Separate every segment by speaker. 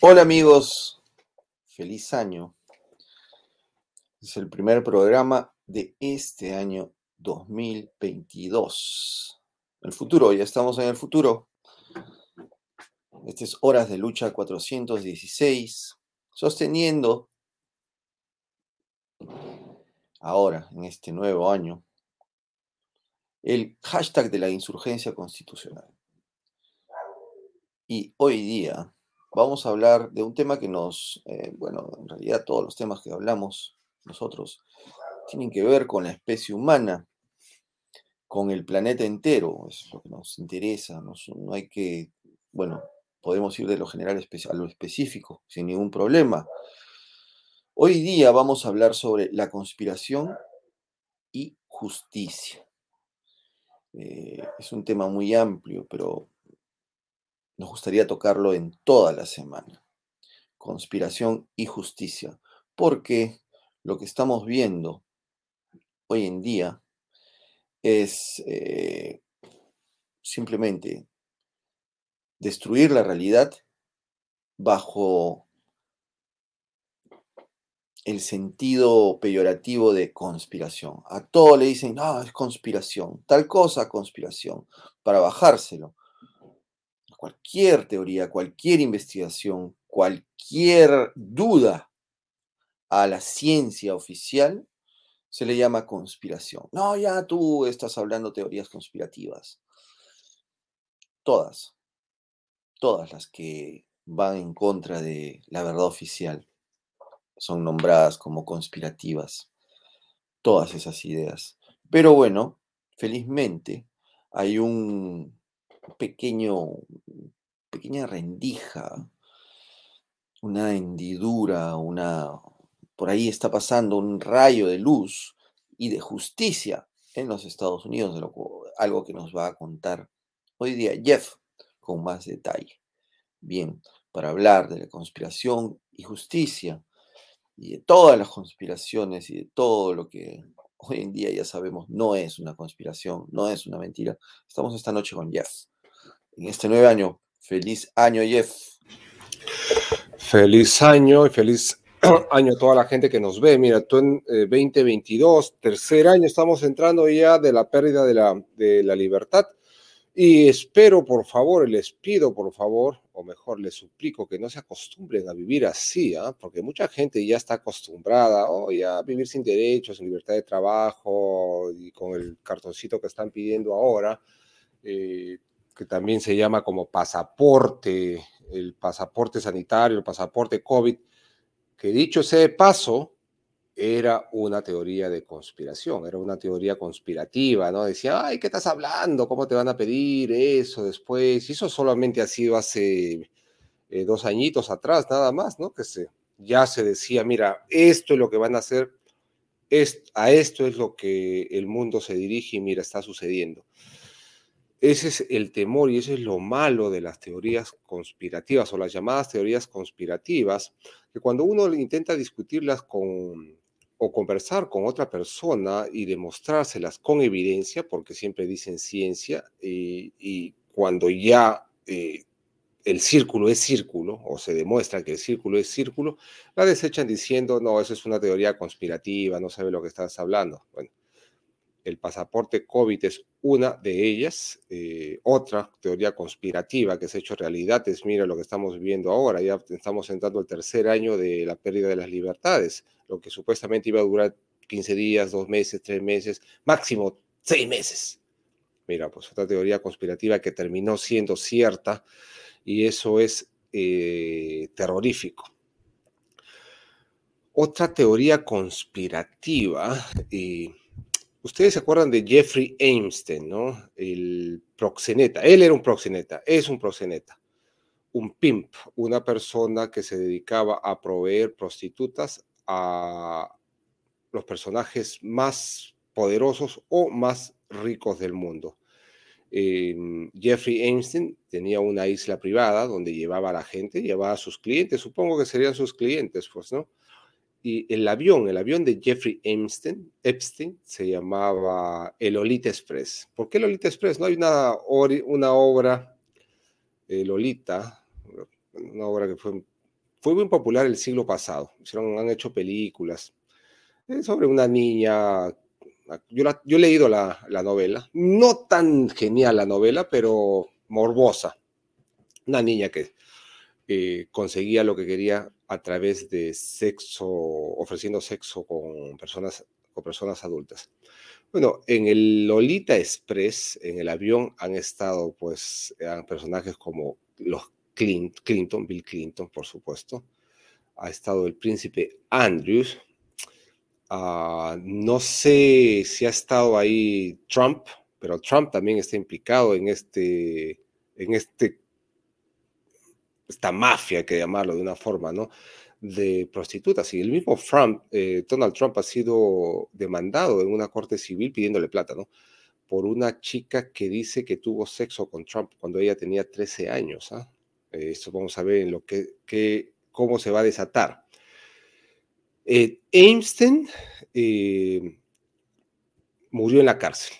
Speaker 1: Hola amigos, feliz año. Es el primer programa de este año 2022. El futuro, ya estamos en el futuro. Estas es Horas de Lucha 416, sosteniendo ahora, en este nuevo año, el hashtag de la insurgencia constitucional. Y hoy día vamos a hablar de un tema que nos, eh, bueno, en realidad todos los temas que hablamos nosotros tienen que ver con la especie humana, con el planeta entero, es lo que nos interesa, no hay que, bueno, podemos ir de lo general a lo específico sin ningún problema. Hoy día vamos a hablar sobre la conspiración y justicia. Eh, es un tema muy amplio, pero nos gustaría tocarlo en toda la semana. Conspiración y justicia. Porque lo que estamos viendo hoy en día es eh, simplemente destruir la realidad bajo el sentido peyorativo de conspiración. A todo le dicen, no, es conspiración, tal cosa, conspiración, para bajárselo cualquier teoría, cualquier investigación, cualquier duda a la ciencia oficial, se le llama conspiración. No, ya tú estás hablando teorías conspirativas. Todas, todas las que van en contra de la verdad oficial son nombradas como conspirativas. Todas esas ideas. Pero bueno, felizmente hay un pequeño, pequeña rendija, una hendidura, una, por ahí está pasando un rayo de luz y de justicia en los Estados Unidos, algo que nos va a contar hoy día Jeff con más detalle. Bien, para hablar de la conspiración y justicia y de todas las conspiraciones y de todo lo que hoy en día ya sabemos no es una conspiración, no es una mentira. Estamos esta noche con Jeff en este nuevo año. Feliz año, Jeff.
Speaker 2: Feliz año y feliz año a toda la gente que nos ve. Mira, tú en 2022, eh, tercer año, estamos entrando ya de la pérdida de la, de la libertad. Y espero, por favor, les pido, por favor, o mejor, les suplico que no se acostumbren a vivir así, ¿ah? porque mucha gente ya está acostumbrada oh, ya a vivir sin derechos, sin libertad de trabajo y con el cartoncito que están pidiendo ahora. Eh, que también se llama como pasaporte, el pasaporte sanitario, el pasaporte COVID, que dicho sea de paso, era una teoría de conspiración, era una teoría conspirativa, ¿no? Decía, ay, ¿qué estás hablando? ¿Cómo te van a pedir eso después? Y eso solamente ha sido hace eh, dos añitos atrás, nada más, ¿no? Que se, ya se decía, mira, esto es lo que van a hacer, es, a esto es lo que el mundo se dirige y mira, está sucediendo. Ese es el temor y ese es lo malo de las teorías conspirativas o las llamadas teorías conspirativas, que cuando uno intenta discutirlas con o conversar con otra persona y demostrárselas con evidencia, porque siempre dicen ciencia, y, cuando ya eh, el círculo es círculo, o se demuestra que el círculo es círculo, la desechan diciendo, no, eso es una teoría conspirativa, no sabe lo que estás hablando. Bueno, el pasaporte COVID es una de ellas. Eh, otra teoría conspirativa que se ha hecho realidad es, mira lo que estamos viviendo ahora, ya estamos entrando el tercer año de la pérdida de las libertades, lo que supuestamente iba a durar 15 días, dos meses, tres meses, máximo seis meses. Mira, pues otra teoría conspirativa que terminó siendo cierta y eso es eh, terrorífico. Otra teoría conspirativa, eh, Ustedes se acuerdan de Jeffrey Einstein, ¿no? El proxeneta. Él era un proxeneta, es un proxeneta. Un pimp, una persona que se dedicaba a proveer prostitutas a los personajes más poderosos o más ricos del mundo. Em, Jeffrey Einstein tenía una isla privada donde llevaba a la gente, llevaba a sus clientes, supongo que serían sus clientes, pues, ¿no? Y el avión, el avión de Jeffrey Epstein, se llamaba el Lolita Express. ¿Por qué Lolita Express? No hay una, obra, el Lolita, una obra que fue muy popular el siglo pasado. han hecho películas sobre una niña. Yo, yo he leído la, novela, no tan genial la novela, pero morbosa. Una niña que eh, conseguía lo que quería a través de sexo, ofreciendo sexo con personas, con personas adultas. Bueno, en el Lolita Express, en el avión, han estado pues personajes como los Clinton, Bill Clinton, por supuesto. Ha estado el príncipe Andrews. Ah, no sé si ha estado ahí Trump, pero Trump también está implicado en este, en este, esta mafia, hay que llamarlo de una forma, ¿no? de prostitutas. Y el mismo Trump, eh, Donald Trump ha sido demandado en una corte civil pidiéndole plata, ¿no? Por una chica que dice que tuvo sexo con Trump cuando ella tenía 13 años. ¿ah? Eh, esto vamos a ver en lo que, cómo se va a desatar. Eh, Einstein murió en la cárcel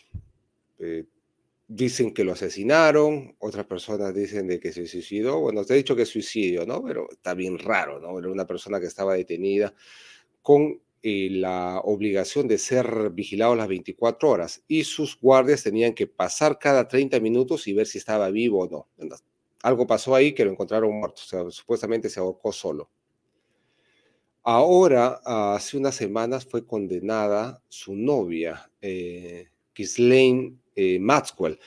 Speaker 2: dicen que lo asesinaron, otras personas dicen de que se suicidó. Bueno, te he dicho que es suicidio, ¿no? Pero está bien raro, ¿no? Era una persona que estaba detenida con eh, la obligación de ser vigilado las 24 horas y sus guardias tenían que pasar cada 30 minutos y ver si estaba vivo o no. Algo pasó ahí que lo encontraron muerto, o sea, supuestamente se ahorcó solo. Ahora, hace unas semanas fue condenada su novia, eh, eh, Maxwell.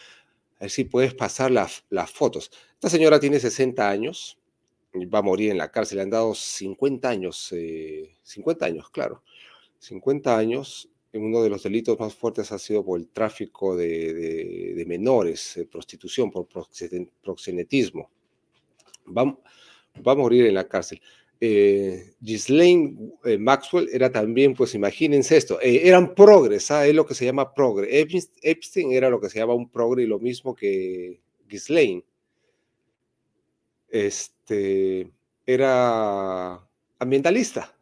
Speaker 2: A ver si puedes pasar las fotos. Esta señora tiene 60 años, va a morir en la cárcel, le han dado 50 años, 50 eh, años, claro, 50 años. Uno de los delitos más fuertes ha sido por el tráfico de, menores, prostitución, por proxenetismo. va a morir en la cárcel eh, eh, Maxwell era también, pues imagínense esto, eh, eran progres, ¿ah? es lo que se llama progre. Epstein era lo que se llama un progre y lo mismo que Ghislaine. Este, era ambientalista,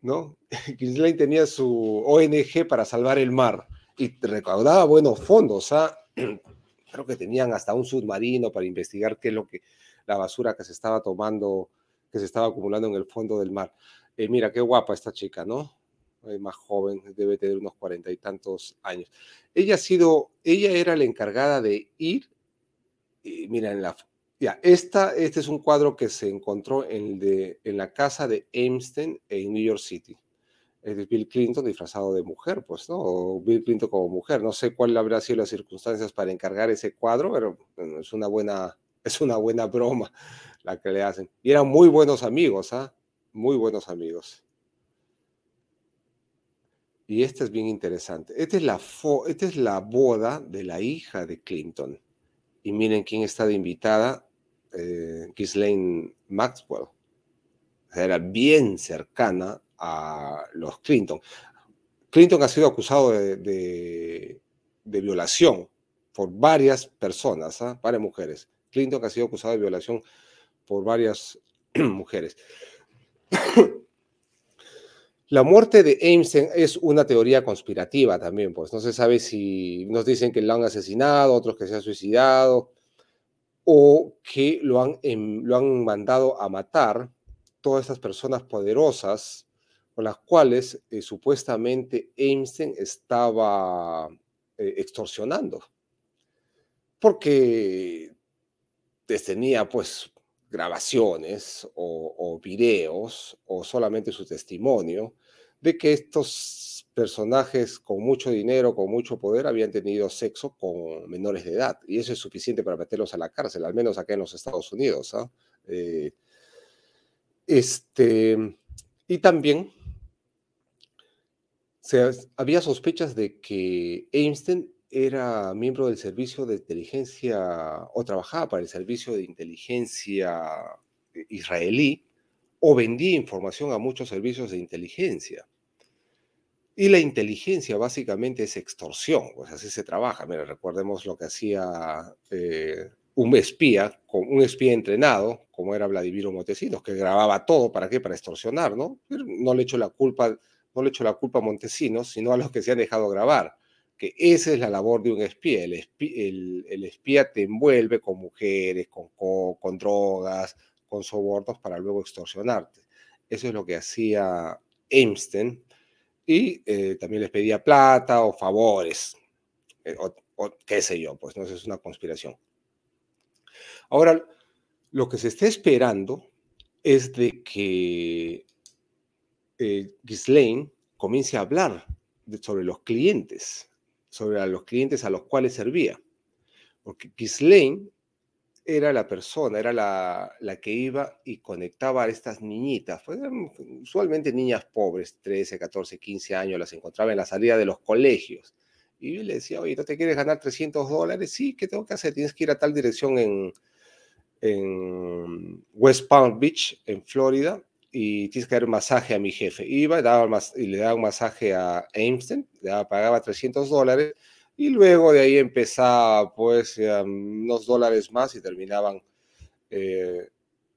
Speaker 2: ¿no? Ghislaine tenía su ONG para salvar el mar y recaudaba buenos fondos, ¿ah? Creo que tenían hasta un submarino para investigar qué es lo que, la basura que se estaba tomando que se estaba acumulando en el fondo del mar. Eh, mira, qué guapa esta chica, ¿no? más joven, debe tener unos cuarenta y tantos años. Ella ha sido, ella era la encargada de ir, mira, en la, ya, esta, este es un cuadro que se encontró en, de, en la casa de Einstein en New York City. Es de Bill Clinton disfrazado de mujer, pues, ¿no? O Bill Clinton como mujer. No sé cuál habrá sido las circunstancias para encargar ese cuadro, pero es una buena, es una buena broma la que le hacen. Y eran muy buenos amigos, ¿ah? Muy buenos amigos. Y esta es bien interesante. Esta es, la esta es la boda de la hija de Clinton. Y miren quién está de invitada, eh, Maxwell. Era bien cercana a los Clinton. Clinton ha sido acusado de, de, violación por varias personas, ¿ah? varias mujeres. Clinton ha sido acusado de violación por varias mujeres. La muerte de Einstein es una teoría conspirativa también, pues no se sabe si nos dicen que lo han asesinado, otros que se ha suicidado, o que lo han, em, lo han mandado a matar todas estas personas poderosas con las cuales eh, supuestamente Einstein estaba eh, extorsionando. Porque tenía pues grabaciones o, videos o solamente su testimonio de que estos personajes con mucho dinero, con mucho poder, habían tenido sexo con menores de edad. Y eso es suficiente para meterlos a la cárcel, al menos acá en los Estados Unidos. ¿ah? Eh, este, y también se, había sospechas de que Einstein era miembro del servicio de inteligencia o trabajaba para el servicio de inteligencia eh, israelí o vendía información a muchos servicios de inteligencia. Y la inteligencia básicamente es extorsión, pues así se trabaja. Mira, recordemos lo que hacía eh, un espía, un espía entrenado, como era Vladimiro Montesinos, que grababa todo, ¿para qué? Para extorsionar, ¿no? no le echo la culpa, no le echo la culpa a Montesinos, sino a los que se han dejado grabar esa es la labor de un espía. El espía, te envuelve con mujeres, con, con drogas, con sobornos para luego extorsionarte. Eso es lo que hacía Einstein y eh, también les pedía plata o favores, eh, o, qué sé yo, pues no es una conspiración. Ahora, lo que se está esperando es de que eh, Ghislaine comience a hablar sobre los clientes, sobre los clientes a los cuales servía. Porque Ghislaine era la persona, era la, que iba y conectaba a estas niñitas. usualmente niñas pobres, 13, 14, 15 años, las encontraba en la salida de los colegios. Y yo le decía, oye, ¿no te quieres ganar 300 dólares? Sí, ¿qué tengo que hacer? Tienes que ir a tal dirección en, en West Palm Beach, en Florida, y tienes que dar un masaje a mi jefe. Iba daba y le daba un masaje a Einstein, le daba, pagaba 300 dólares y luego de ahí empezaba pues unos dólares más y terminaban eh,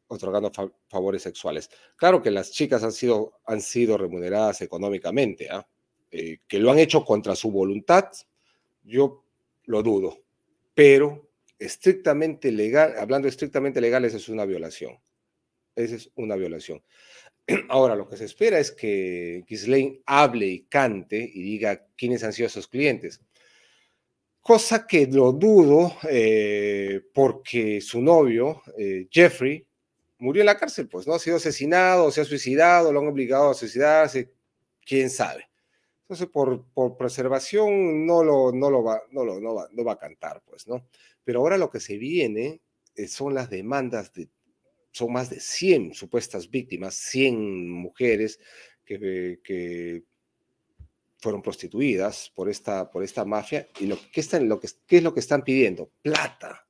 Speaker 2: otorgando favores sexuales. Claro que las chicas han sido, han sido remuneradas económicamente, ¿ah? eh, que lo han hecho contra su voluntad, yo lo dudo, pero estrictamente legal, hablando estrictamente legal, esa es una violación. Esa es una violación. Ahora, lo que se espera es que Ghislaine hable y cante y diga quiénes han sido sus clientes. Cosa que lo dudo eh, porque su novio, eh, Jeffrey, murió en la cárcel, pues, ¿no? Ha sido asesinado, se ha suicidado, lo han obligado a suicidarse, quién sabe. Entonces, por, por preservación no lo, no, lo va, no, lo, no, va, no va a cantar, pues, ¿no? Pero ahora lo que se viene eh, son las demandas de son más de 100 supuestas víctimas, 100 mujeres que, fueron prostituidas por esta, por esta mafia. ¿Y lo, ¿qué, están, lo que, qué es lo que están pidiendo? Plata.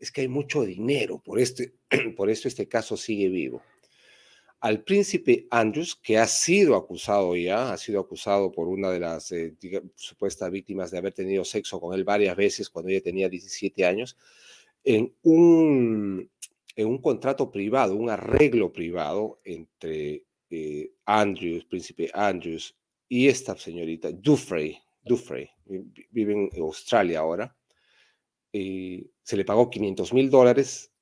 Speaker 2: Es que hay mucho dinero, por, este, por esto este caso sigue vivo. Al príncipe Andrews, que ha sido acusado ya, ha sido acusado por una de las eh, supuestas víctimas de haber tenido sexo con él varias veces cuando ella tenía 17 años, en un en un contrato privado, un arreglo privado entre eh, Andrews, príncipe Andrews, y esta señorita, Dufresne, Dufresne, vive en Australia ahora, eh, se le pagó 500 mil dólares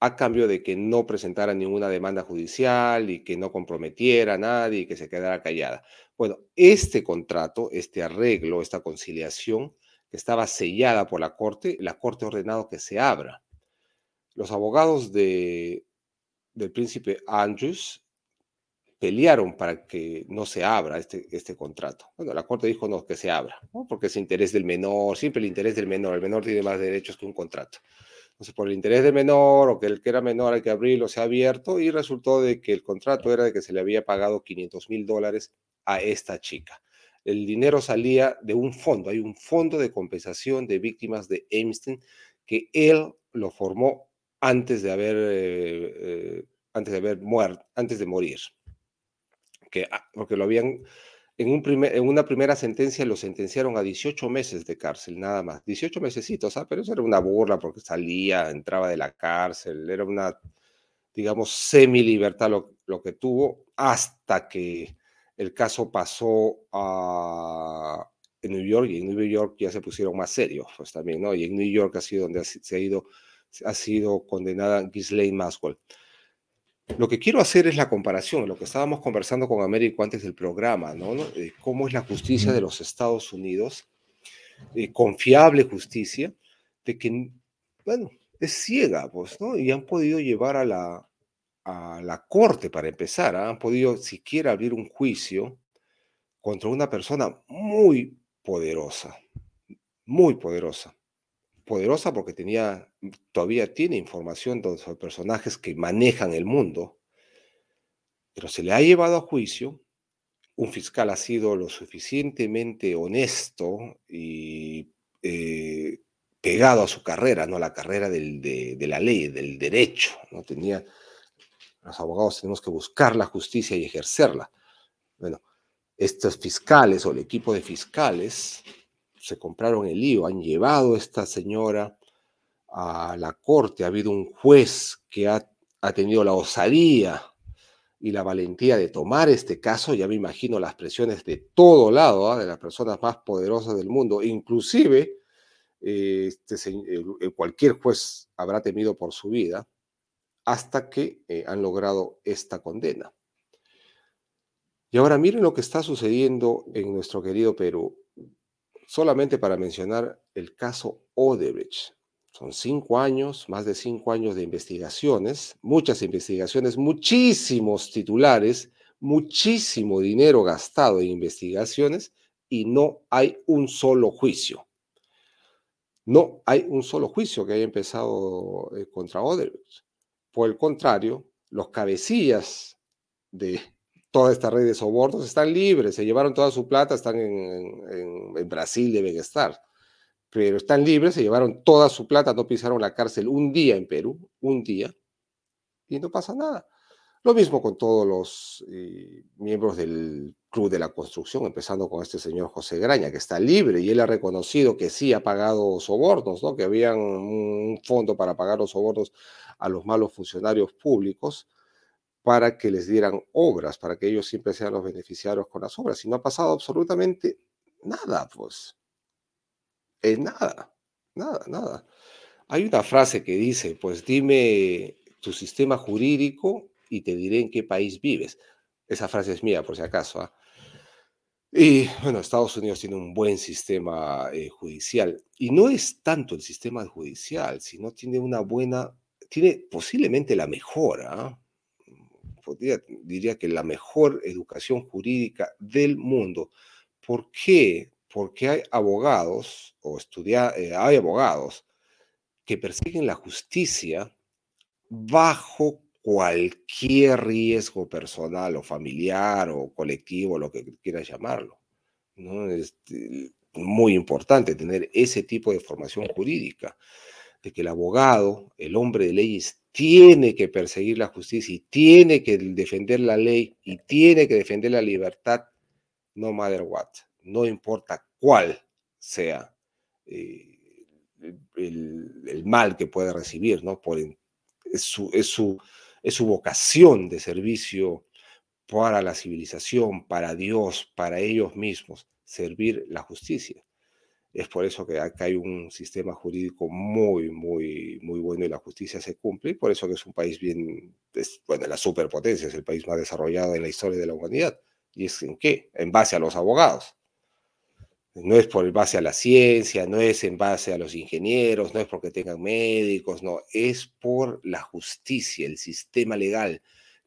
Speaker 2: a cambio de que no presentara ninguna demanda judicial y que no comprometiera a nadie y que se quedara callada. Bueno, este contrato, este arreglo, esta conciliación que estaba sellada por la Corte, la Corte ha ordenado que se abra los abogados de, del príncipe Andrews pelearon para que no se abra este, este contrato. Bueno, la corte dijo no, que se abra, porque es interés del menor, siempre el interés del menor, el menor tiene más derechos que un contrato. Entonces, por el interés del menor o que el que era menor hay que abrirlo, se ha abierto y resultó de que el contrato era de que se le había pagado 500 mil dólares a esta chica. El dinero salía de un fondo, hay un fondo de compensación de víctimas de Einstein que él lo formó antes de haber, eh, eh, antes de haber muerto, antes de morir. Que, ah, porque lo habían, en, un primer, en una primera sentencia lo sentenciaron a 18 meses de cárcel, nada más. 18 mesecitos, ¿ah? pero eso era una burla porque salía, entraba de la cárcel, era una, digamos, semi-libertad lo, lo que tuvo hasta que el caso pasó a, en New York y en New York ya se pusieron más serios, pues también, ¿no? Y en New York ha sido donde se ha ido ha sido condenada Ghislaine Maxwell. Lo que quiero hacer es la comparación, lo que estábamos conversando con Américo antes del programa, ¿no? cómo es la justicia de los Estados Unidos, confiable justicia, de que, bueno, es ciega, pues, ¿no? Y han podido llevar a la, a la corte para empezar, ¿ah? han podido siquiera abrir un juicio contra una persona muy poderosa, muy poderosa poderosa porque tenía, todavía tiene información sobre personajes que manejan el mundo, pero se le ha llevado a juicio. Un fiscal ha sido lo suficientemente honesto y eh, pegado a su carrera, no la carrera de, la ley, del derecho. No tenía, los abogados tenemos que buscar la justicia y ejercerla. Bueno, estos fiscales o el equipo de fiscales se compraron el lío, han llevado a esta señora a la corte, ha habido un juez que ha, tenido la osadía y la valentía de tomar este caso, ya me imagino las presiones de todo lado, ¿ah? de las personas más poderosas del mundo, inclusive este, cualquier juez habrá temido por su vida, hasta que eh, han logrado esta condena. Y ahora miren lo que está sucediendo en nuestro querido Perú. Solamente para mencionar el caso Odebrecht. Son cinco años, más de cinco años de investigaciones, muchas investigaciones, muchísimos titulares, muchísimo dinero gastado en investigaciones y no hay un solo juicio. No hay un solo juicio que haya empezado eh, contra Odebrecht. Por el contrario, los cabecillas de toda esta red de sobornos están libres, se llevaron toda su plata, están en, en Brasil, deben estar pero están libres, se llevaron toda su plata, no pisaron la cárcel un día en Perú, un día, y no pasa nada. Lo mismo con todos los eh, miembros del Club de la Construcción, empezando con este señor José Graña, que está libre y él ha reconocido que sí ha pagado sobornos, ¿no? que había un fondo para pagar los sobornos a los malos funcionarios públicos para que les dieran obras, para que ellos siempre sean los beneficiarios con las obras. Y no ha pasado absolutamente nada, pues nada, nada, nada. Hay una frase que dice, pues dime tu sistema jurídico y te diré en qué país vives. Esa frase es mía, por si acaso. ¿ah? Y bueno, Estados Unidos tiene un buen sistema eh, judicial. Y no es tanto el sistema judicial, sino tiene una buena, tiene posiblemente la mejor, diría que la mejor educación jurídica del mundo. ¿Por qué? porque hay abogados o estudia, eh, hay abogados que persiguen la justicia bajo cualquier riesgo personal o familiar o colectivo, lo que quieras llamarlo. ¿no? Es este, muy importante tener ese tipo de formación jurídica, de que el abogado, el hombre de leyes, tiene que perseguir la justicia y tiene que defender la ley y tiene que defender la libertad, no matter what, no importa cuál sea eh, el, mal que puede recibir, ¿no? Por, su, es, su, es su vocación de servicio para la civilización, para Dios, para ellos mismos, servir la justicia. Es por eso que acá hay un sistema jurídico muy, muy, muy bueno y la justicia se cumple. Y por eso que es un país bien, bueno, la superpotencia, es el país más desarrollado en la historia de la humanidad. ¿Y es en qué? En base a los abogados. No es por base a la ciencia, no es en base a los ingenieros, no es porque tengan médicos, no, es por la justicia, el sistema legal,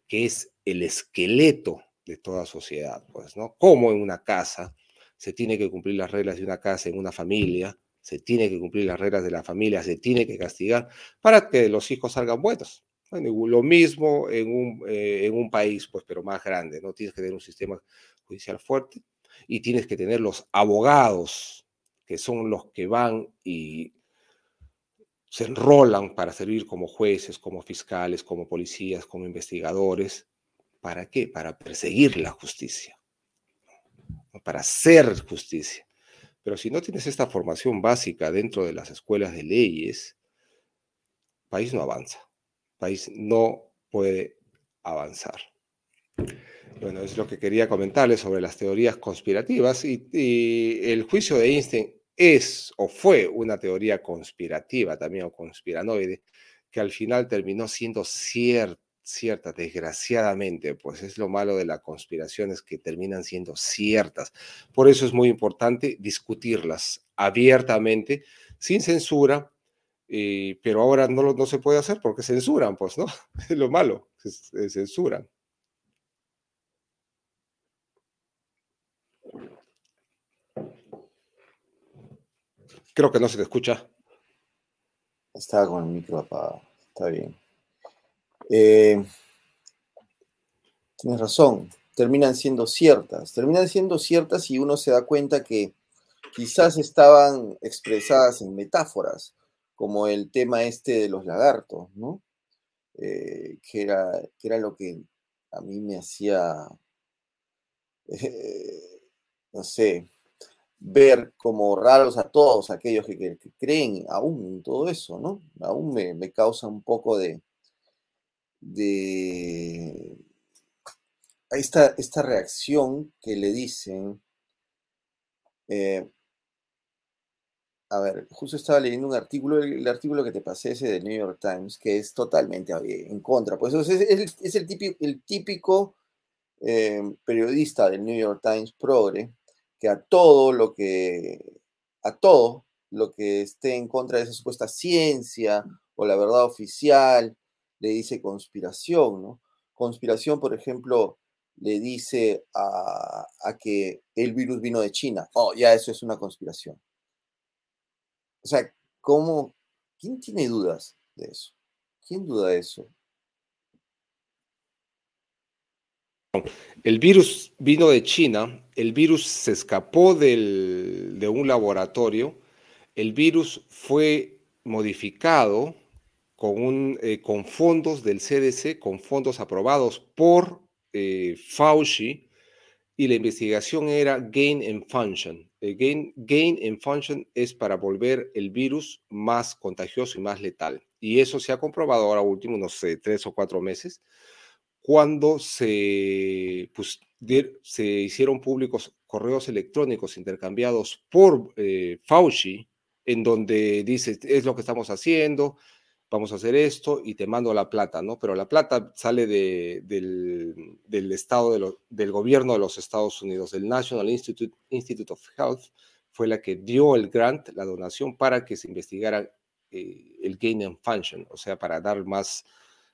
Speaker 2: que es el esqueleto de toda sociedad, pues, ¿no? Como en una casa se tiene que cumplir las reglas de una casa, en una familia, se tiene que cumplir las reglas de la familia, se tiene que castigar para que los hijos salgan buenos. lo mismo en un, eh, en un país, pues, pero más grande, ¿no? Tienes que tener un sistema judicial fuerte, y tienes que tener los abogados, que son los que van y se enrolan para servir como jueces, como fiscales, como policías, como investigadores. ¿Para qué? Para perseguir la justicia, para hacer justicia. Pero si no tienes esta formación básica dentro de las escuelas de leyes, país no avanza, país no puede avanzar. Bueno, es lo que quería comentarles sobre las teorías conspirativas y, el juicio de Einstein es o fue una teoría conspirativa también o conspiranoide que al final terminó siendo cierta, desgraciadamente, pues es lo malo de la conspiración, es que terminan siendo ciertas. Por eso es muy importante discutirlas abiertamente, sin censura, eh, pero ahora no, no se puede hacer porque censuran, pues, ¿no? Es lo malo, censuran. Creo que no se te escucha.
Speaker 1: Estaba con el micro apagado. Está bien. Eh, tienes razón. Terminan siendo ciertas. Terminan siendo ciertas y uno se da cuenta que quizás estaban expresadas en metáforas, como el tema este de los lagartos, ¿no? Eh, que, era, que era lo que a mí me hacía, eh, no sé, ver como raros a todos aquellos que, creen aún en todo eso, ¿no? Aún me, causa un poco de, de esta, esta reacción que le dicen, eh, a ver, justo estaba leyendo un artículo, el, artículo que te pasé ese del New York Times, que es totalmente en contra. Pues es, el, típico, el típico eh, periodista del New York Times progre, que a todo lo que, a todo lo que esté en contra de esa supuesta ciencia o la verdad oficial, le dice conspiración, ¿no? Conspiración, por ejemplo, le dice a, a que el virus vino de China. Oh, ya eso es una conspiración. O sea, ¿cómo? ¿Quién tiene dudas de eso? ¿Quién duda de eso?
Speaker 2: El virus vino de China, el virus se escapó de un laboratorio, el virus fue modificado con, un, eh, con fondos del CDC, con fondos aprobados por eh, Fauci, y la investigación era gain and function. gain, gain and function es para volver el virus más contagioso y más letal. Y eso se ha comprobado ahora último, no sé, tres o cuatro meses, cuando se, pues, se hicieron públicos correos electrónicos intercambiados por eh, Fauci, en donde dice, es lo que estamos haciendo, vamos a hacer esto y te mando la plata, ¿no? Pero la plata sale del, estado del gobierno de los Estados Unidos, el National Institute, Institute of Health, fue la que dio el grant, la donación, para que se investigara eh, el gain and function, o sea, para dar más,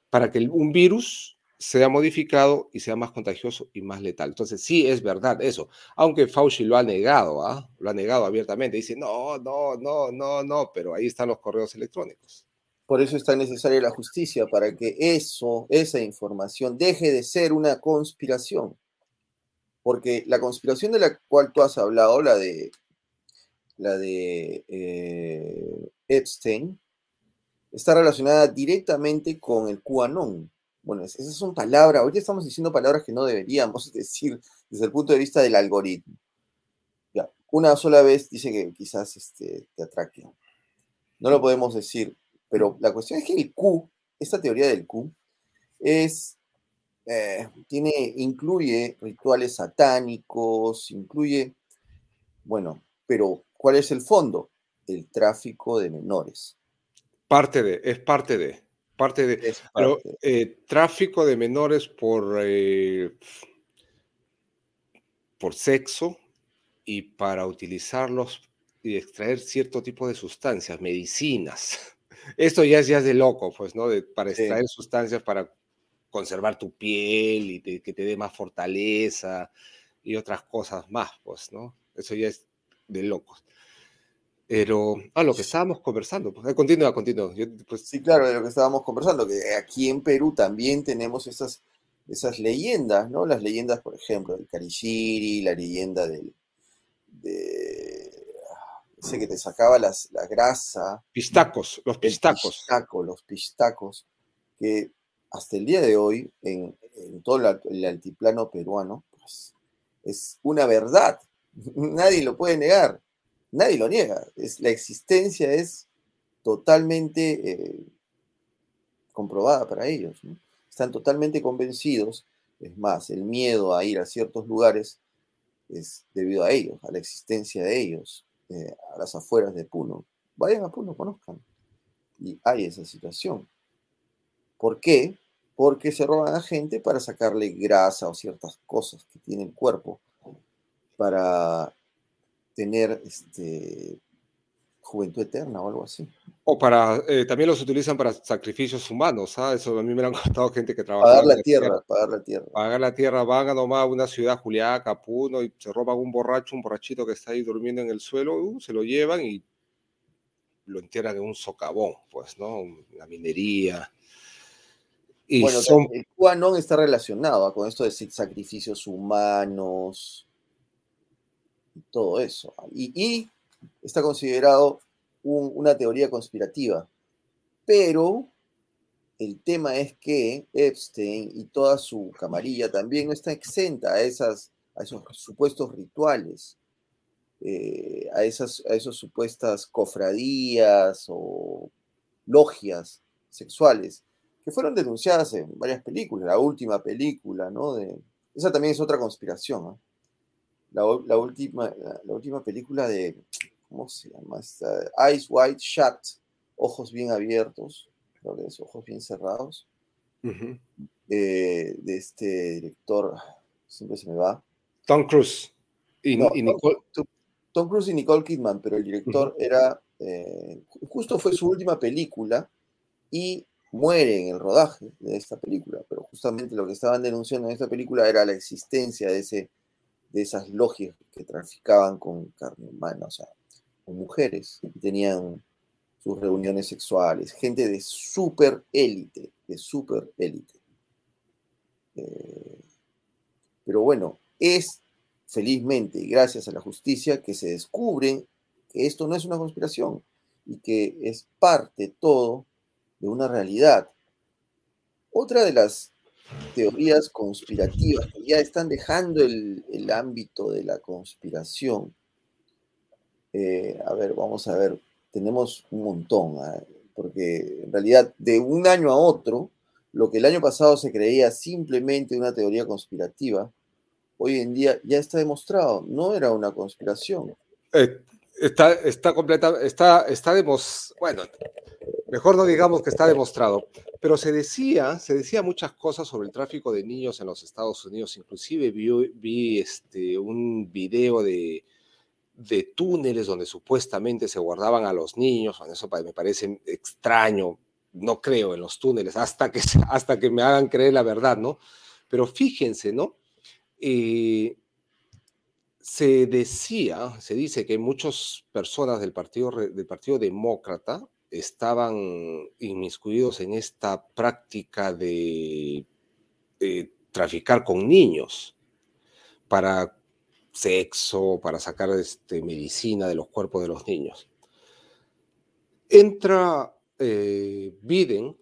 Speaker 2: para que un virus sea modificado y sea más contagioso y más letal. Entonces, sí, es verdad eso, aunque Fauci lo ha negado, ¿ah? Lo ha negado abiertamente, dice, no, no, no, no, no, pero ahí están los correos electrónicos.
Speaker 1: Por eso es tan necesaria la justicia, para que eso, esa información, deje de ser una conspiración. Porque la conspiración de la cual tú has hablado, la de, la de eh, Epstein, está relacionada directamente con el QAnon. Bueno, esas son palabras, hoy estamos diciendo palabras que no deberíamos decir desde el punto de vista del algoritmo. Ya, una sola vez dice que quizás este, te atraque. No lo podemos decir pero la cuestión es que el Q, esta teoría del Q, es, eh, tiene, incluye rituales satánicos, incluye, bueno, pero ¿cuál es el fondo? El tráfico de menores.
Speaker 2: Parte de, es parte de, parte de, pero eh, tráfico de menores por, eh, por sexo y para utilizarlos y extraer cierto tipo de sustancias, medicinas. Esto ya es, ya de loco, pues, ¿no? De, para extraer sustancias para conservar tu piel y que te dé más fortaleza y otras cosas más, pues, ¿no? Eso ya es de locos. Pero, a ah, lo que estábamos conversando, pues, eh, continúa, continúa.
Speaker 1: Pues sí, claro, de lo que estábamos conversando, que aquí en Perú también tenemos esas, esas leyendas, ¿no? Las leyendas, por ejemplo, del Carishiri, la leyenda del, de, ese que te sacaba las, la grasa.
Speaker 2: Pistacos, los pistacos.
Speaker 1: los pistacos, que hasta el día de hoy, en, todo el altiplano peruano, pues es una verdad. Nadie lo puede negar, nadie lo niega. Es, la existencia es totalmente eh, comprobada para ellos. Están totalmente convencidos. Es más, el miedo a ir a ciertos lugares es debido a ellos, a la existencia de ellos. Eh, a las afueras de Puno. Vayan a Puno, conozcan. Y hay esa situación. ¿Por qué? Porque se roban a gente para sacarle grasa o ciertas cosas que tiene el cuerpo para tener este, juventud eterna o algo así.
Speaker 2: O para, eh, también los utilizan para sacrificios humanos, ¿sabes? Eso a mí me lo han contado gente que trabaja.
Speaker 1: Pagar la, tierra, pagar la tierra.
Speaker 2: Pagar la tierra, van a nomás a una ciudad, Juliaca, Puno, y se roban un borracho, un borrachito que está ahí durmiendo en el suelo, uh, se lo llevan y lo entierran en un socavón, pues, ¿no? La minería.
Speaker 1: Y bueno, son... el QAnon está relacionado con esto de sacrificios humanos y todo eso. Y, y está considerado una teoría conspirativa. Pero el tema es que Epstein y toda su camarilla también no está exenta a, esas, a esos supuestos rituales, eh, a, esas, a esas supuestas cofradías o logias sexuales que fueron denunciadas en varias películas. La última película, ¿no? De, esa también es otra conspiración. La, última, la última película de ¿cómo se llama? Eyes Wide Shut, ojos bien abiertos, creo que es ojos bien cerrados, de este director, siempre se me va.
Speaker 2: Tom Cruise.
Speaker 1: Y, Nicole... Tom, Cruise y Nicole Kidman, pero el director era, eh, justo fue su última película y muere en el rodaje de esta película, pero justamente lo que estaban denunciando en esta película era la existencia de, ese, de esas logias que traficaban con carne humana, o sea, con mujeres, y tenían sus reuniones sexuales, gente de súper élite, de súper élite. Eh, pero bueno, es felizmente y gracias a la justicia que se descubre que esto no es una conspiración y que es parte todo de una realidad. Otra de las teorías conspirativas que ya están dejando el, ámbito de la conspiración. Eh, a ver, vamos a ver, tenemos un montón, ¿ah? porque en realidad de un año a otro, lo que el año pasado se creía simplemente una teoría conspirativa, hoy en día ya está demostrado, no era una conspiración.
Speaker 2: Eh, está, está completa, está, está bueno, mejor no digamos que está demostrado, pero se decía, se decía muchas cosas sobre el tráfico de niños en los Estados Unidos. Inclusive vi, vi este, un video de, de túneles donde supuestamente se guardaban a los niños. Eso me parece extraño. No creo en los túneles hasta que, hasta que me hagan creer la verdad, ¿no? Pero fíjense, ¿no? Eh, se decía, se dice que muchas personas del Partido, del partido Demócrata estaban inmiscuidos en esta práctica de traficar con niños para sexo, para sacar este, medicina de los cuerpos de los niños. Entra eh, Biden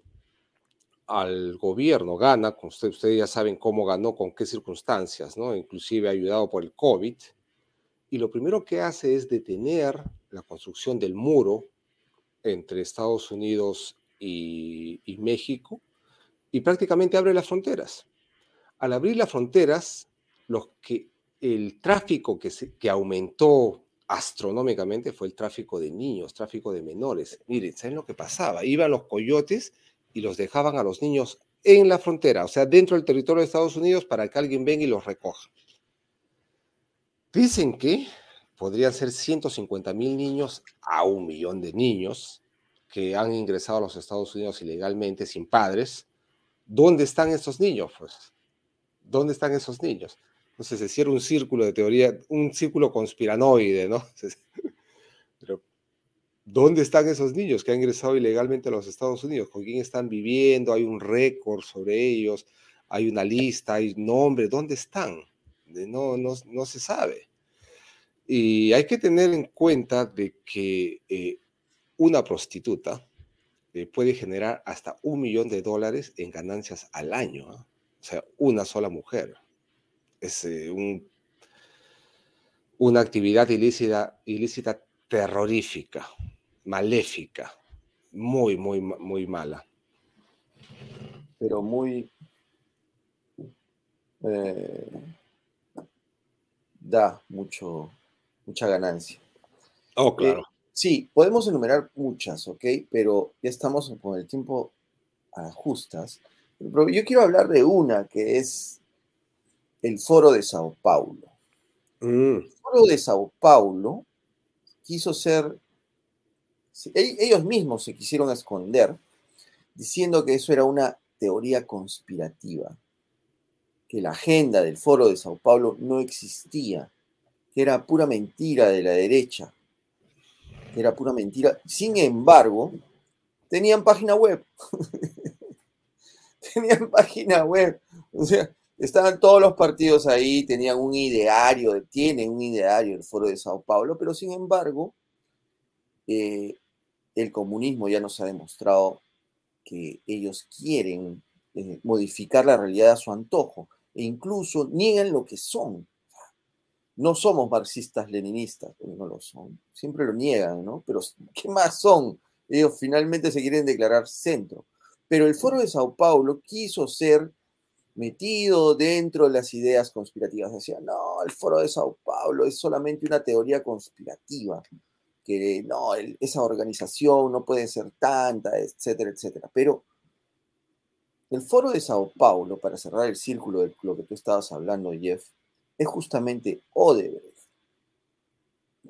Speaker 2: al gobierno, gana, ustedes, ustedes ya saben cómo ganó, con qué circunstancias, ¿no? inclusive ayudado por el COVID, y lo primero que hace es detener la construcción del muro entre Estados Unidos y, México y prácticamente abre las fronteras. Al abrir las fronteras, los que, el tráfico que, aumentó astronómicamente fue el tráfico de niños, tráfico de menores. Miren, ¿saben lo que pasaba? Iban los coyotes y los dejaban a los niños en la frontera, o sea, dentro del territorio de Estados Unidos para que alguien venga y los recoja. Dicen que podrían ser 150 mil niños a un millón de niños que han ingresado a los Estados Unidos ilegalmente sin padres. ¿Dónde están esos niños? Pues, ¿dónde están esos niños? Entonces se cierra un círculo de teoría, un círculo conspiranoide, ¿no? Pero, ¿dónde están esos niños que han ingresado ilegalmente a los Estados Unidos? ¿Con quién están viviendo? ¿Hay un récord sobre ellos? ¿Hay una lista? ¿Hay nombre? ¿Dónde están? No, no, no se sabe. Y hay que tener en cuenta de que eh, una prostituta eh, puede generar hasta un millón de dólares en ganancias al año. ¿ah? O sea, una sola mujer. Es eh, una actividad ilícita, ilícita terrorífica, maléfica, muy, muy, muy mala.
Speaker 1: Pero muy... da mucho, mucha ganancia.
Speaker 2: Oh, eh, claro.
Speaker 1: sí, podemos enumerar muchas, ¿ok? Pero ya estamos con el tiempo a justas. Pero yo quiero hablar de una que es el Foro de Sao Paulo. Mm. El Foro de Sao Paulo quiso ser, e-, ellos mismos se quisieron esconder diciendo que eso era una teoría conspirativa, que la agenda del Foro de Sao Paulo no existía que era pura mentira de la derecha, que era pura mentira. Sin embargo, tenían página web. tenían página web. O sea, estaban todos los partidos ahí, tenían un ideario, tienen un ideario el Foro de Sao Paulo, pero sin embargo, eh, el comunismo ya nos ha demostrado que ellos quieren eh, modificar la realidad a su antojo e incluso niegan lo que son no somos marxistas leninistas, no lo son, siempre lo niegan, ¿no? Pero ¿qué más son? Ellos finalmente se quieren declarar centro. Pero el Foro de Sao Paulo quiso ser metido dentro de las ideas conspirativas. Decía, no, el Foro de Sao Paulo es solamente una teoría conspirativa. que no, esa organización no puede ser tanta, etcétera, etcétera. Pero el foro de Sao Paulo, para cerrar el círculo de lo que tú estabas hablando, Jeff, es justamente Odebrecht.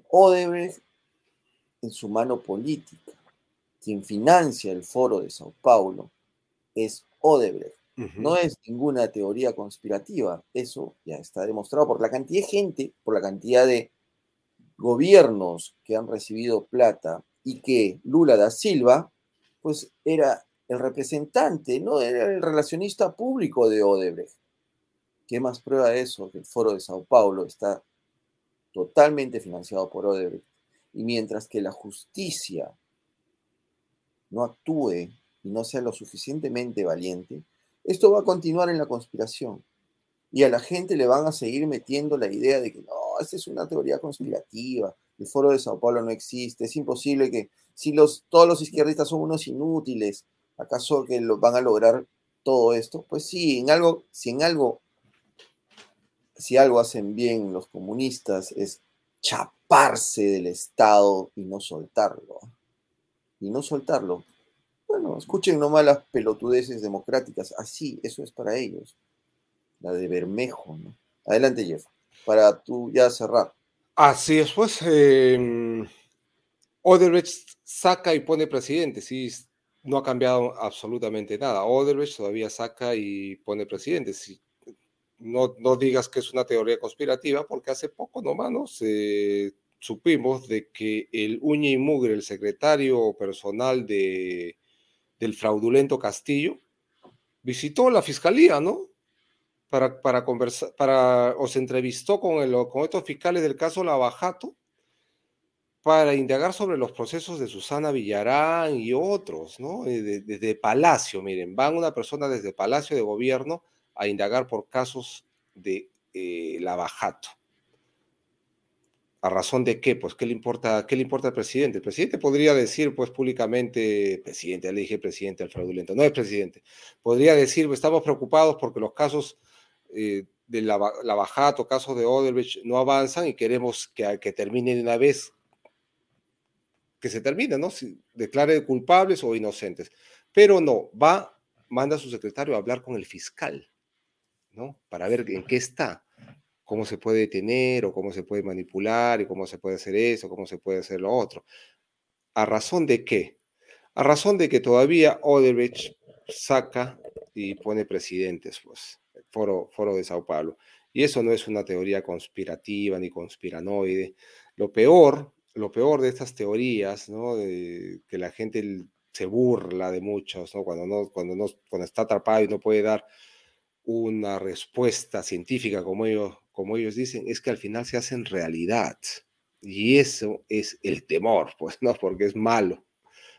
Speaker 1: Odebrecht en su mano política. Quien financia el foro de Sao Paulo es Odebrecht. No es ninguna teoría conspirativa. Eso ya está demostrado por la cantidad de gente, por la cantidad de gobiernos que han recibido plata y que Lula da Silva, pues era el representante, no era el relacionista público de Odebrecht. ¿Qué más prueba de eso? Que el foro de Sao Paulo está totalmente financiado por Odebrecht. Y mientras que la justicia no actúe y no sea lo suficientemente valiente, esto va a continuar en la conspiración. Y a la gente le van a seguir metiendo la idea de que no, esta es una teoría conspirativa, el foro de Sao Paulo no existe, es imposible que si los, todos los izquierdistas son unos inútiles, ¿acaso que lo, van a lograr todo esto? Pues sí, en algo, si en algo, si algo hacen bien los comunistas es chaparse del Estado y no soltarlo. Y no soltarlo. Bueno, escuchen nomás las pelotudeces democráticas. Así, eso es para ellos. La de Bermejo, ¿no? Adelante, Jeff, para tú ya cerrar.
Speaker 2: Así es, pues. Eh, Odebrecht saca y pone presidente, sí, no ha cambiado absolutamente nada. Odebrecht todavía saca y pone presidente. Sí, no, no digas que es una teoría conspirativa, porque hace poco nomás ¿no? supimos de que el uña y mugre, el secretario personal de, del fraudulento Castillo, visitó la fiscalía, ¿no? Para, para conversar, para, o se entrevistó con, el, con estos fiscales del caso Lavajato para indagar sobre los procesos de Susana Villarán y otros, ¿no? Eh, desde Palacio, miren, van una persona desde Palacio de Gobierno a indagar por casos de eh, lavajato. ¿A razón de qué? Pues, ¿qué le, importa, ¿qué le importa al presidente? El presidente podría decir, pues, públicamente, presidente, le dije presidente al fraudulento, no es presidente. Podría decir, estamos preocupados porque los casos eh, de lavajato, casos de Odebrecht no avanzan y queremos que, que termine de una vez, que se termine, ¿no? Si declare culpables o inocentes. Pero no, va, manda a su secretario a hablar con el fiscal ¿no? Para ver en qué está, cómo se puede detener o cómo se puede manipular y cómo se puede hacer eso, cómo se puede hacer lo otro. ¿A razón de qué? A razón de que todavía Odebrecht saca y pone presidentes, pues, foro, foro de Sao Paulo. Y eso no es una teoría conspirativa ni conspiranoide. Lo peor, lo peor de estas teorías, ¿no? De, que la gente se burla de muchos, ¿no? Cuando, no, cuando, no, cuando está atrapado y no puede dar una respuesta científica, como ellos, como ellos dicen, es que al final se hacen realidad. Y eso es el temor, pues, ¿no? Porque es malo,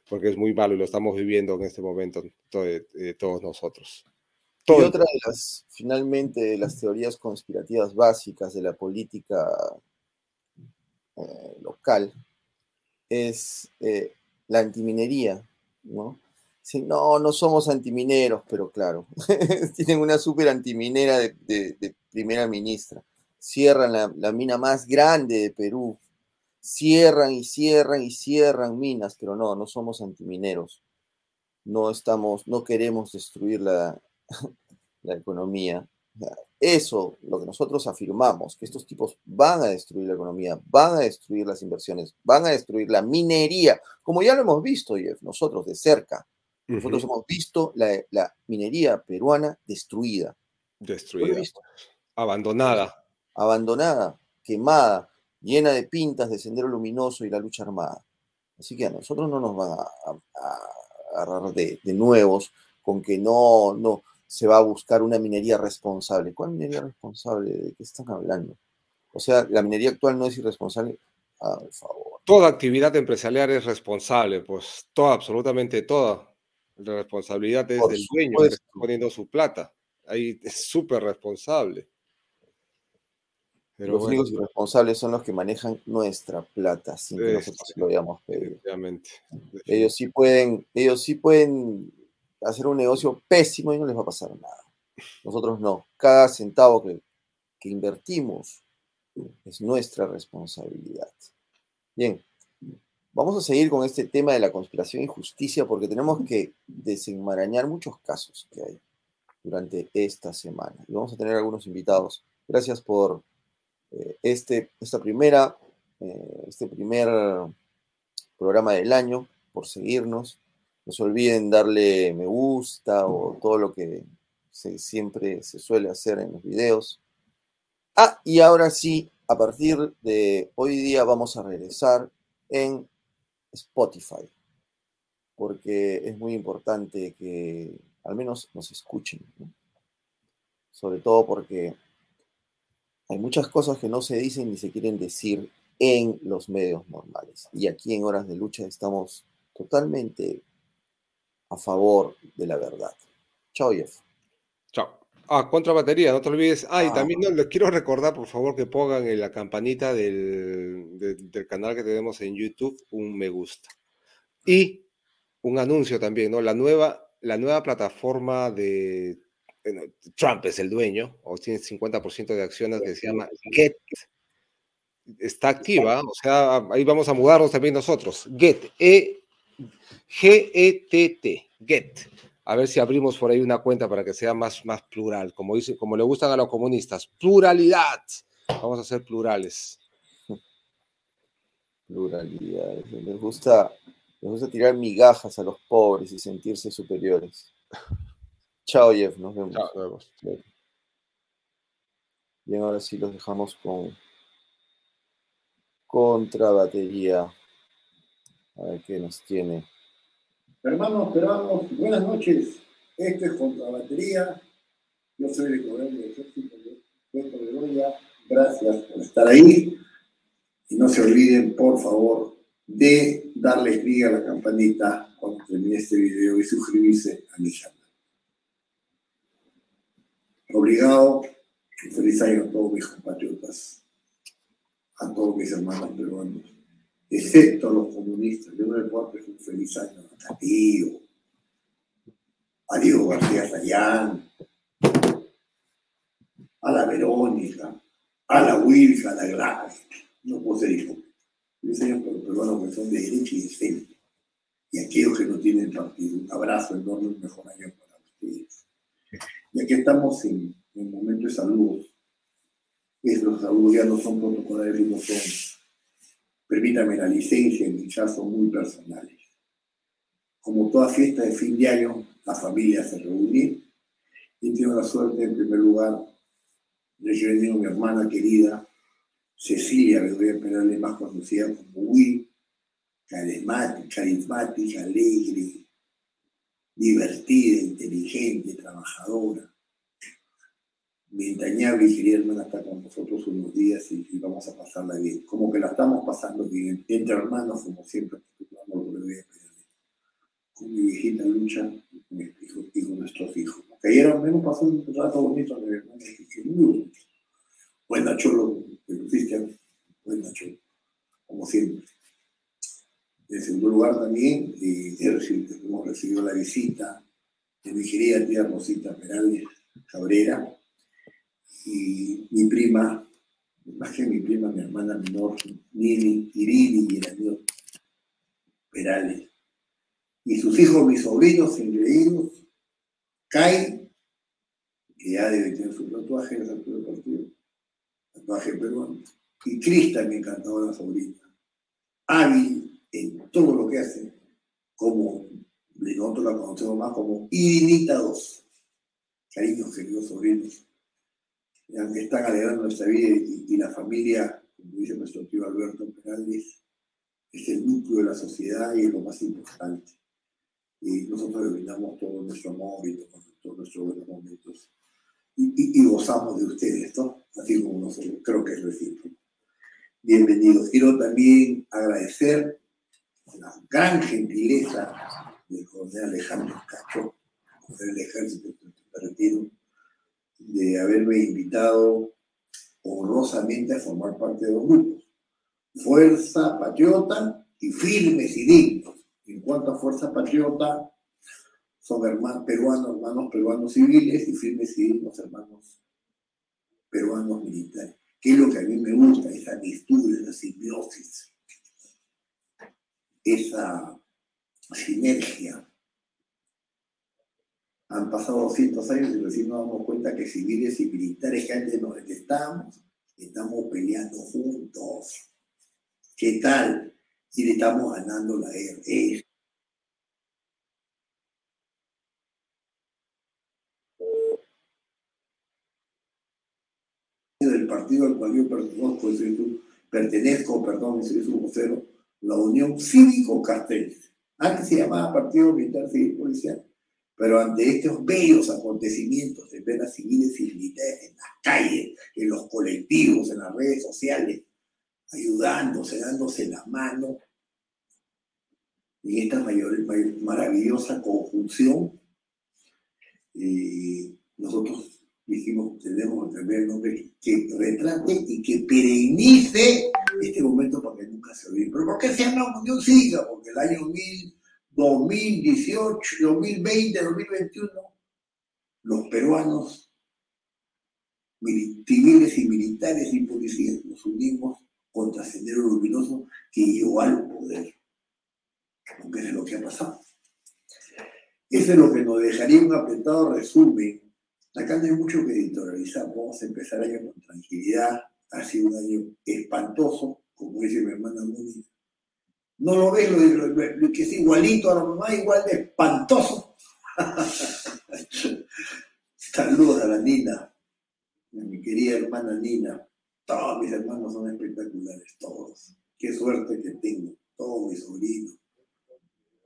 Speaker 2: porque es muy malo y lo estamos viviendo en este momento eh, todos nosotros.
Speaker 1: y otra de las, finalmente, de las teorías conspirativas básicas de la política eh, local es eh, la antiminería, ¿no? no, no somos antimineros, pero claro, tienen una súper antiminera de, primera ministra. Cierran la, mina más grande de Perú. Cierran y cierran y cierran minas, pero no, no somos antimineros. No estamos, no queremos destruir la, la economía. Eso, lo que nosotros afirmamos, que estos tipos van a destruir la economía, van a destruir las inversiones, van a destruir la minería, como ya lo hemos visto, Jeff, nosotros de cerca nosotros hemos visto la, minería peruana destruida.
Speaker 2: Destruida. Abandonada.
Speaker 1: Abandonada, quemada, llena de pintas de sendero luminoso y la lucha armada. Así que a nosotros no nos van a, agarrar de, nuevos con que no, no se va a buscar una minería responsable. ¿Cuál minería responsable? ¿De qué están hablando? O sea, la minería actual no es irresponsable. Ah, por favor.
Speaker 2: Toda actividad empresarial es responsable, pues toda, absolutamente toda. La responsabilidad es del dueño que está poniendo su plata. Ahí es súper responsable.
Speaker 1: Los únicos responsables son los que manejan nuestra plata sin que nosotros lo hayamos pedido. Ellos sí pueden, ellos sí pueden hacer un negocio pésimo y no les va a pasar nada. Nosotros no. Cada centavo que, que invertimos es nuestra responsabilidad. Bien, Vamos a seguir con este tema de la conspiración y justicia porque tenemos que desenmarañar muchos casos que hay durante esta semana. Y vamos a tener algunos invitados. Gracias por eh, este, esta primera, eh, este primer programa del año, por seguirnos. No se olviden darle me gusta o todo lo que siempre se suele hacer en los videos. Ah, y ahora sí, a partir de hoy día vamos a regresar en Spotify, porque es muy importante que al menos nos escuchen, sobre todo porque hay muchas cosas que no se dicen ni se quieren decir en los medios normales. Y aquí en Horas de Lucha estamos totalmente a favor de la verdad. Chao, Jeff.
Speaker 2: Chao. Ah, contra batería, no te olvides. Ah, y también les quiero recordar, por favor, que pongan en la campanita del, del, canal que tenemos en YouTube un me gusta. Y un anuncio también, ¿no? La nueva, la nueva plataforma de Trump es el dueño, o tiene 50% de acciones que se llama Get. Está activa, o sea, ahí vamos a mudarnos también nosotros. Get, E, G-E-T-T, Get a ver si abrimos por ahí una cuenta para que sea más, más plural, como, dice, como le gustan a los comunistas. Pluralidad. Vamos a ser plurales.
Speaker 1: Pluralidad. Les gusta, les gusta tirar migajas a los pobres y sentirse superiores. Chao, Jeff. Nos vemos. Chao, nos vemos. Bien, ahora sí los dejamos con contra batería. A ver qué nos tiene.
Speaker 3: Hermanos peruanos, buenas noches. Este es Contra Batería. Yo soy el coronel del ejército de Gloria. Gracias por estar ahí. Y no se olviden, por favor, de darle clic a la campanita cuando termine este video y suscribirse a mi canal. Obligado feliz año a todos mis compatriotas, a todos mis hermanos peruanos excepto a los comunistas. Yo no le puedo pedir un feliz año a Castillo, a Diego García Sayán, a la Verónica, a la Wilfa, a la Gladys. No puedo ser hijo. Feliz año para los peruanos que son de derecha y de centro. Y aquellos que no tienen partido. Un abrazo enorme, un mejor año para. Y aquí estamos en, en momento de saludos. Estos saludos ya no son protocolarios, no son Permítame la licencia en mi caso muy personales. Como toda fiesta de fin de año, la familia se reúne y tengo la suerte, en primer lugar, de reunir a mi hermana querida, Cecilia Bedoya Perales, más conocida como carismática, carismática, alegre, divertida, inteligente, trabajadora mi entrañable y hermana está con nosotros unos días y, vamos a pasarla bien. Como que la estamos pasando bien, entre hermanos, como siempre, con mi viejita lucha con mi hijo, y con nuestros hijos. Que ayer hemos pasado un rato bonito, mi hermana, que muy bonito. Buen Nacholo, Cristian, buen Nacholo, como siempre. En segundo lugar también, y hemos recibido la visita de mi querida tía Rosita Perales Cabrera, y mi prima, más que mi prima, mi hermana menor, Nini, Irini y el amigo Perales. Y sus hijos, mis sobrinos increíbles, Kai, que ya debe tener su tatuaje en el del partido, tatuaje peruano, y Crista, mi encantadora hábil en todo lo que hace, como nosotros la conocemos más como Irinita 2. Cariños, queridos sobrinos están alegrando nuestra vida y, la familia, como dice nuestro tío Alberto Perales, es el núcleo de la sociedad y es lo más importante. Y nosotros le brindamos todo nuestro amor y todos nuestros buenos momentos. Y, gozamos de ustedes, ¿no? Así como nosotros, creo que es recíproco. Bienvenidos. Quiero también agradecer la gran gentileza del coronel Alejandro Cacho, del ejército de retiro, de haberme invitado honrosamente a formar parte de los grupos. Fuerza Patriota y Firmes y Dignos. En cuanto a Fuerza Patriota, son hermanos peruanos, hermanos peruanos civiles y Firmes y Dignos, hermanos peruanos militares. Que es lo que a mí me gusta, esa mistura, esa simbiosis. Esa sinergia. Han pasado 200 años y recién nos damos cuenta que civiles y militares que antes nos detestábamos, estamos peleando juntos. ¿Qué tal? Y le estamos ganando la guerra. del partido al cual yo pertenezco, pertenezco, perdón, soy su vocero, la Unión Cívico Cartel. Antes se llamaba Partido Militar Civil Policial, pero ante estos bellos acontecimientos de penas civiles y militares en las calles, en los colectivos, en las redes sociales, ayudándose, dándose la mano, en esta mayor, maravillosa conjunción, nosotros dijimos, tenemos que el nombre que retrate y que perenice este momento para que nunca se olvide. ¿Pero por qué se llama Unión Cívica? Porque el año 2018, 2020, 2021, los peruanos, civiles y militares y policías, nos unimos contra Sendero Luminoso que llegó al poder. Porque es lo que ha pasado. Eso es lo que nos dejaría un apretado resumen Acá no hay mucho que editorializar, vamos a empezar el año con tranquilidad. Ha sido un año espantoso, como dice mi hermana Mónica. No lo ves, lo, que es igualito a la mamá, igual de espantoso. Saludos a la Nina, a mi querida hermana Nina. Todos mis hermanos son espectaculares, todos. Qué suerte que tengo, todos mis sobrinos.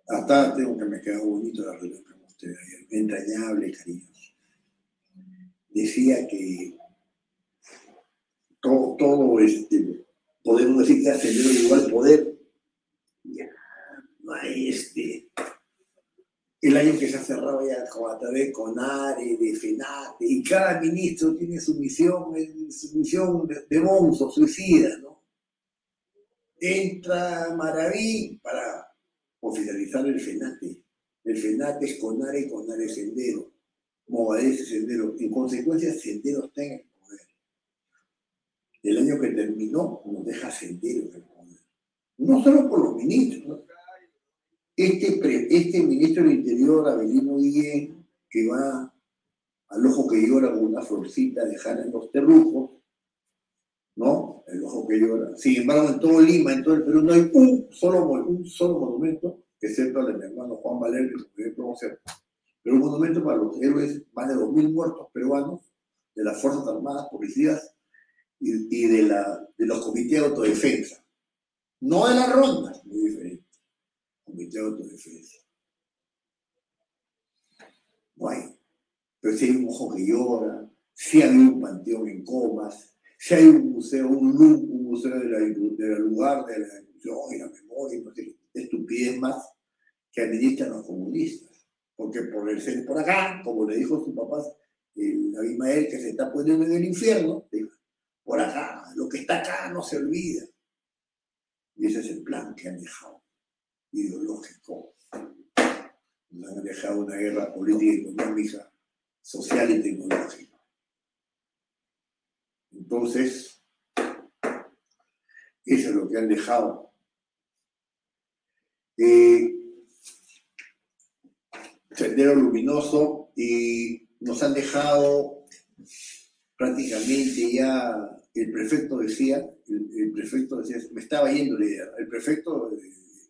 Speaker 3: Hasta tengo que me quedado bonito la relación con usted ayer. Entrañable, cariño decía que todo, todo este, podemos decir que tenido igual poder. Ya, este. El año que se ha cerrado ya a través con ARE, de FENATE, y cada ministro tiene su misión, su misión de, de monstruo, suicida, ¿no? Entra Maraví para oficializar el FENATE. El FENATE es CONARE, CONARE Sendero ese Sendero. En consecuencia, Sendero está en el poder. El año que terminó nos deja en el. No solo por los ministros. Este, este ministro del Interior, Abelino Guillén, que va al ojo que llora con una florcita dejar en los terrujos, ¿no? El ojo que llora. Sin embargo, en todo Lima, en todo el Perú, no hay un solo, un solo monumento, excepto el de mi hermano Juan Valerio, que conocer pero un monumento para los héroes, más de 2.000 muertos peruanos, de las Fuerzas Armadas, policías y, de, la, de los comités de autodefensa. No de las rondas, muy diferente. Comité de autodefensa. No hay. Pero si hay un ojo que llora, si hay un panteón en comas, si hay un museo, un, un museo de del lugar de la evolución y la memoria, no sé, estupidez más que administran los comunistas porque por el ser por acá, como le dijo su papá, el Abimael, que se está poniendo en el infierno, por acá, lo que está acá no se olvida. Y ese es el plan que han dejado, ideológico. Nos han dejado una guerra política, económica, social y tecnológica. Entonces, eso es lo que han dejado. Eh, Sendero Luminoso y nos han dejado prácticamente ya, el prefecto decía, el, prefecto decía, me estaba yendo la idea, el prefecto,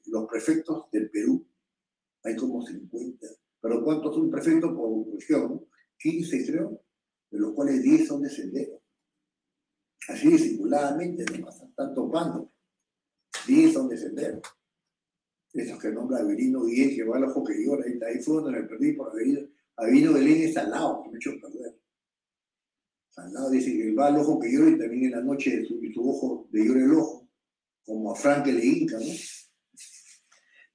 Speaker 3: los prefectos del Perú, hay como 50, pero ¿cuántos son prefectos por región? 15 creo, de los cuales 10 son de sendero. Así disimuladamente, no pasan tantos bandos, 10 son de sendero esos que nombra Averino Guillén, que va al ojo que llora, ahí, fue donde me perdí por Averino. Averino Belén es al lado, que me lado dice que va al ojo que llora y también en la noche su, su ojo de llora el ojo, como a Frank le Inca, ¿no?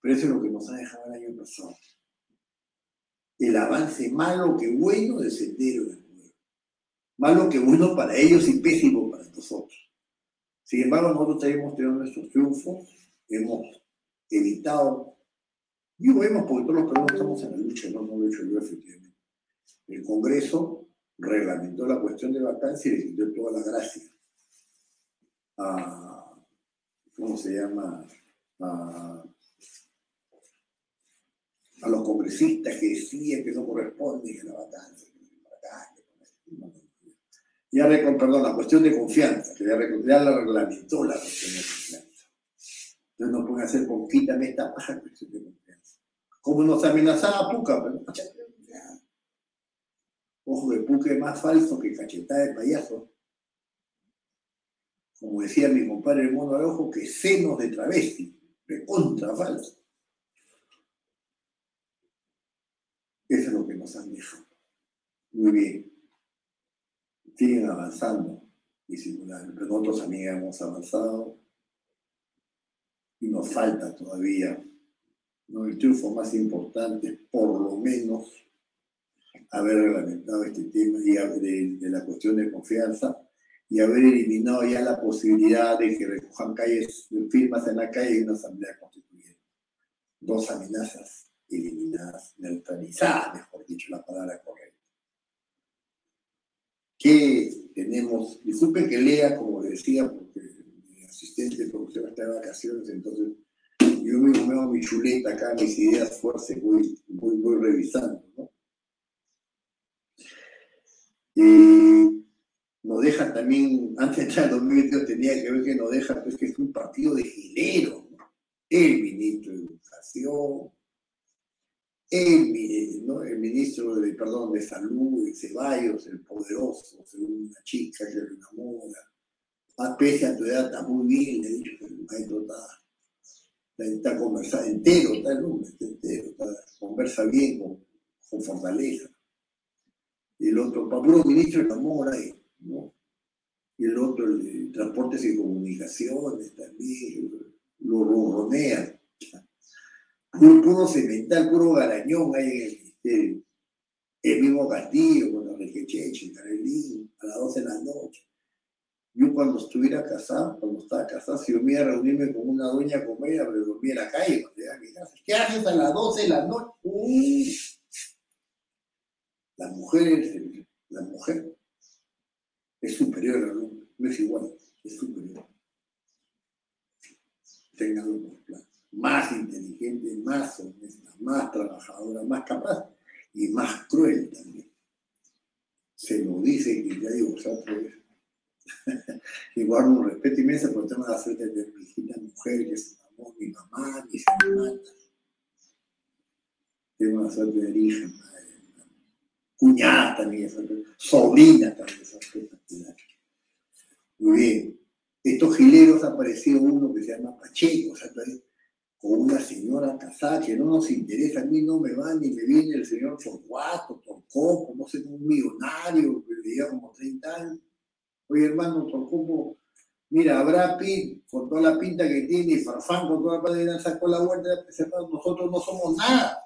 Speaker 3: Pero eso es lo que nos ha dejado el año pasado. El avance malo que bueno del sendero del pueblo. Malo que bueno para ellos y pésimo para nosotros. Sin embargo, nosotros tenemos tenido nuestros triunfos, hemos evitado. Digo vemos porque todos los peruanos estamos en la lucha, no, no he hecho yo efectivamente. El Congreso reglamentó la cuestión de vacancia y le quitó toda la gracia a, ¿cómo se llama? A los congresistas que decían que no corresponde que la vacancia, ya perdón, la cuestión de confianza, que ya, la reglamentó la cuestión de confianza. Entonces no pueden hacer con quítame esta paja cuestión de confianza. Como nos amenazaba Puca, pero Ojo de es más falso que cachetada de payaso. Como decía mi compadre el mono ojo, que senos de travesti, de contra falso. Eso es lo que nos han dejado. Muy bien. Siguen avanzando. Y nosotros también hemos avanzado. Y nos falta todavía. ¿no? El triunfo más importante, por lo menos, haber reglamentado este tema y de, de la cuestión de confianza y haber eliminado ya la posibilidad de que recojan calles, firmas en la calle y una asamblea constituyente. Dos amenazas eliminadas, neutralizadas, mejor dicho, la palabra correcta. ¿Qué tenemos? Disculpen que lea, como decía, porque mi asistente de producción está de vacaciones, entonces yo me veo mi chuleta acá, mis ideas fuertes, voy, voy, voy revisando, ¿no? Y nos deja también, antes de entrar en 2022 tenía que ver que nos deja, pues que es un partido de gileros, ¿no? El ministro de Educación, el, ¿no? el ministro de, perdón, de Salud, de Ceballos, el poderoso, según una chica que lo enamora. A pese a tu edad, está muy bien, le he dicho que el maestro está, está conversando entero, está el hombre, está entero, conversa bien, con, con fortaleza. El otro, puro ministro enamora, ¿no? Y el otro, de Transportes y Comunicaciones también, lo ronronea puro, cemental, puro garañón ahí en el mismo Castillo, con la Requecheche, Carelín, a las 12 de la noche. Yo cuando estuviera casado, cuando estaba casado, si yo me iba a reunirme con una doña comedia, pero dormía en la calle, a. ¿Qué haces a las 12 de la noche? Uy. La mujer, la mujer es superior al hombre, no es igual, es superior. Ténganlo por más inteligente, más honesta, más trabajadora, más capaz y más cruel también. Se lo dice que ya digo, o sea, pues, igual un respeto inmenso por el tema de la suerte de mi hijita mujer, que es mi mamá, mis hermanas. Tengo una suerte de hija, cuñada también, sobrina también, Muy bien. Estos gileros ha aparecido uno que se llama Pacheco, o sea, con una señora casada que no nos interesa, a mí no me va ni me viene el señor Torcuato, Torcopo, no sé, un millonario que le como 30 años. Oye, hermano, Torcopo, mira, habrá Pin con toda la pinta que tiene y Farfán con toda la pinta sacó la vuelta, nosotros no somos nada.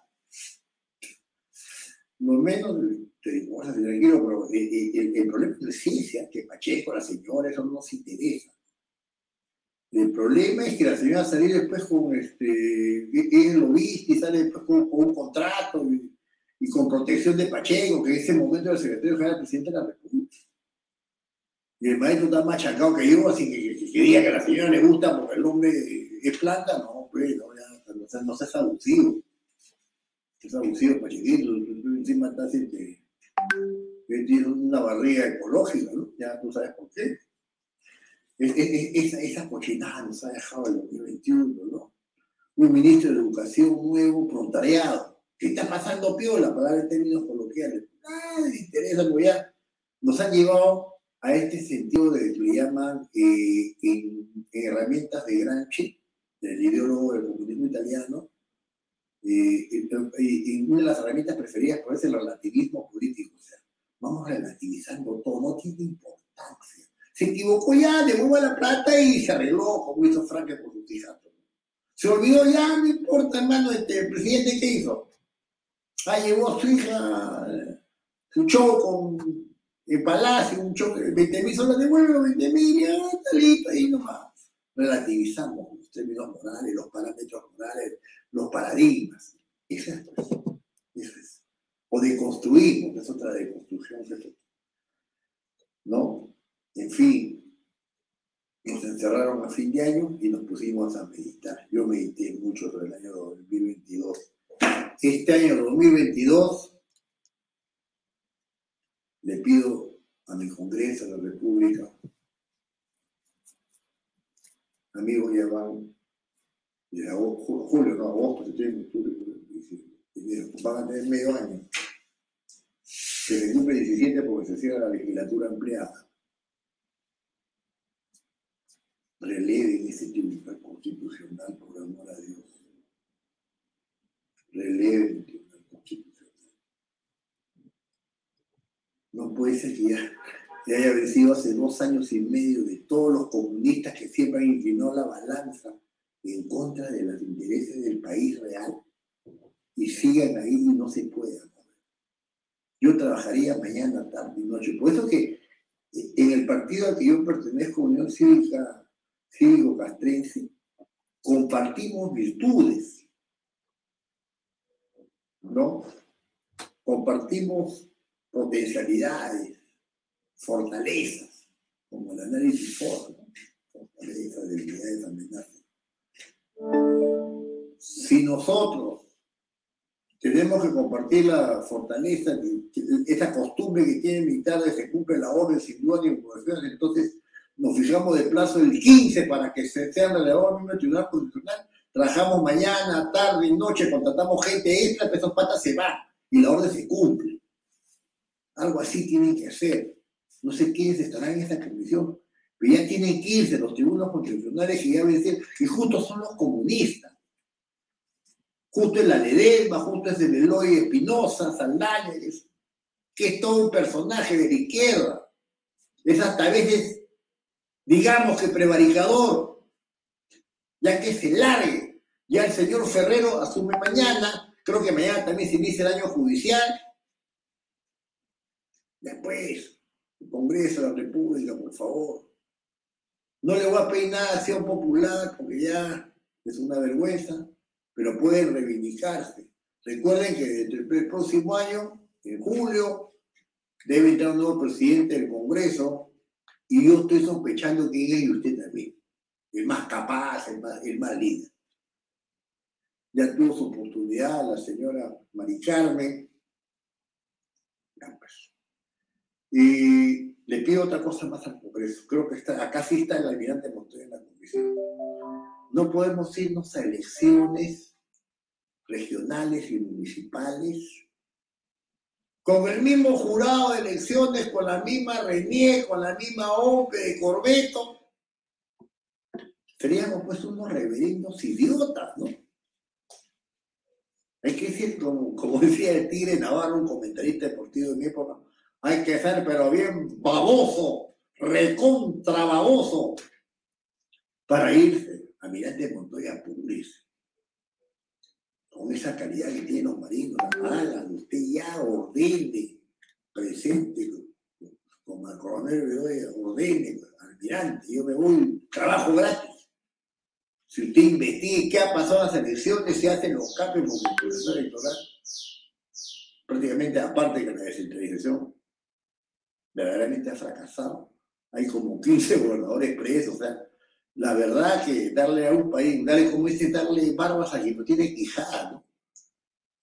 Speaker 3: Lo menos, te digo, tranquilo, pero el, el, problema es la ciencia, que Pacheco, la señora, eso no nos interesa. El problema es que la señora salió después con, este, es lobista y sale después con, un contrato y, con protección de Pacheco, que en ese momento era el secretario general presidente de la República. Y el maestro está más chacado que yo, así que, que, diga que a la señora le gusta porque el hombre es planta, no, pues, no, ya, no, no seas abusivo. Es abusivo, Pachequito, encima estás, este, tiene una barriga ecológica, ¿no? Ya tú sabes por qué. Esa, esa nos ha dejado el 2021, ¿no? Un ministro de Educación nuevo, prontariado. ¿Qué está pasando piola, para dar términos coloquiales? Nada le interesa, ya nos han llevado a este sentido de que le llaman eh, en, herramientas de Gramsci, del ideólogo del comunismo italiano, eh, y una de las herramientas preferidas por es el relativismo político. O sea, vamos relativizando todo, no tiene importancia se equivocó ya, devuelve la plata y se arregló, como hizo Frank por su hija. Se olvidó ya, no importa, hermano, este, el presidente, ¿qué hizo? Ah, llevó a su hija, su show con el palacio, un show de 20 mil, solo devuelve 20 mil, ya está listo, ahí nomás. Relativizamos términos morales, los parámetros morales, los paradigmas. Eso es, eso es. O deconstruimos, que es otra deconstrucción. ¿No? En fin, nos encerraron a fin de año y nos pusimos a meditar. Yo medité mucho sobre el año 2022 este año 2022 le pido a mi Congreso, a la República, amigos ya van, de julio, no, agosto, septiembre, octubre, van a tener medio año, que se cumple 17 porque se cierra la legislatura empleada. Releven ese tribunal constitucional, por amor a Dios. Releven el tribunal constitucional. No puede ser que ya, haya vencido hace dos años y medio de todos los comunistas que siempre han inclinado la balanza en contra de los intereses del país real y sigan ahí y no se puedan. Yo trabajaría mañana, tarde y noche. Por eso que en el partido al que yo pertenezco, Unión Cívica Cívico Castrense, compartimos virtudes, ¿no? Compartimos potencialidades, fortalezas, como el análisis FOR, ¿no? fortalezas, debilidades, amenazas. Si nosotros tenemos que compartir la fortaleza, esa costumbre que tiene militar de se cumple la orden sin duda ni entonces nos fijamos de plazo el 15 para que se sea relevado el Tribunal Constitucional, trabajamos mañana, tarde y noche, contratamos gente extra, pero patas se van y la orden se cumple. Algo así tienen que hacer. No sé quiénes estarán en esta comisión, pero ya tienen que irse los tribunales constitucionales y ya decir y justo son los comunistas. Justo es la Ledesma, justo es el Eloy Espinosa, Saldaña, que es todo un personaje de la izquierda. Es hasta a veces digamos que prevaricador, ya que se largue. Ya el señor Ferrero asume mañana, creo que mañana también se inicia el año judicial. Después, el Congreso la República, por favor. No le voy a pedir nada a Acción Popular, porque ya es una vergüenza, pero pueden reivindicarse. Recuerden que el próximo año, en julio, debe entrar un nuevo presidente del Congreso, y yo estoy sospechando que ella y usted también. El más capaz, el más, el más líder. Ya tuvo su oportunidad la señora Mari Carmen. Pues. Y le pido otra cosa más al Congreso. Creo que está, acá sí está el almirante Montoya en la comisión. No podemos irnos a elecciones regionales y municipales con el mismo jurado de elecciones, con la misma Renier, con la misma OPE de Corbeto, seríamos pues unos reverendos idiotas, ¿no? Hay que decir, como, como decía el Tigre Navarro, un comentarista deportivo de mi época, hay que ser pero bien baboso, recontra baboso, para irse a Mirante Montoya Puris con esa calidad que tienen los marinos, hagan, usted ya ordene, presente, como el coronel Bedoya, ordene, almirante, yo me voy, trabajo gratis. Si usted investigue qué ha pasado en las elecciones, se hacen los cambios como el electoral, prácticamente aparte de la descentralización, verdaderamente ha fracasado. Hay como 15 gobernadores presos, o sea, la verdad que darle a un país, darle como dice, darle barbas a quien no tiene quijada, ¿no?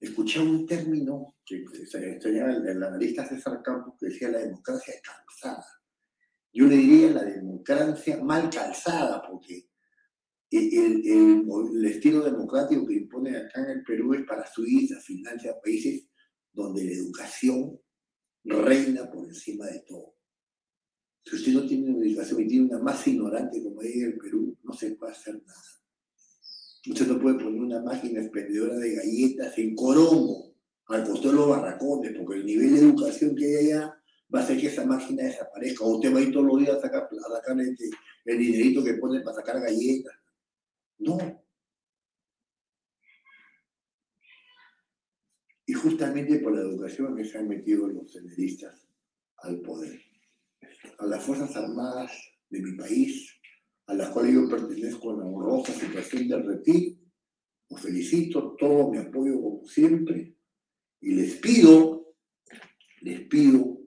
Speaker 3: Escuché un término que se el, el analista César Campos que decía la democracia calzada. Yo le diría la democracia mal calzada, porque el, el, estilo democrático que impone acá en el Perú es para Suiza, Finlandia, países donde la educación reina por encima de todo. Si usted no tiene una educación y tiene una más ignorante como ella en el Perú, no se puede hacer nada. Usted no puede poner una máquina expendedora de galletas en Corongo, al costado los barracones, porque el nivel de educación que hay allá va a hacer que esa máquina desaparezca. O usted va a ir todos los días a sacar, este, el dinerito que pone para sacar galletas. No. Y justamente por la educación que se han metido los senderistas al poder a las Fuerzas Armadas de mi país, a las cuales yo pertenezco en la honrosa situación del retiro. Los felicito, todo mi apoyo como siempre, y les pido, les pido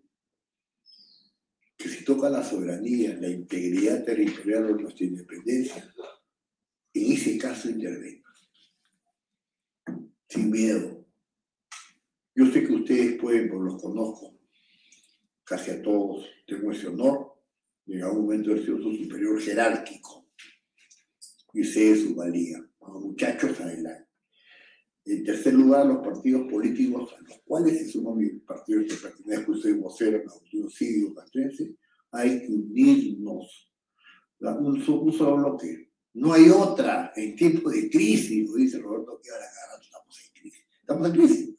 Speaker 3: que si toca la soberanía, la integridad territorial o nuestra independencia, en ese caso intervengan. Sin miedo, Yo sé que ustedes pueden, porque los conozco, casi a todos tengo ese honor en algún momento haber sido su superior jerárquico y sé su valía. Muchachos, adelante. En tercer lugar, los partidos políticos a los cuales se suman mis partidos que pertenezco, soy vocero, Agustín Cívico, Castrense, hay que unirnos. Un, un solo bloque. No hay otra en tiempos de crisis, lo dice Roberto que ahora estamos en crisis. Estamos en crisis.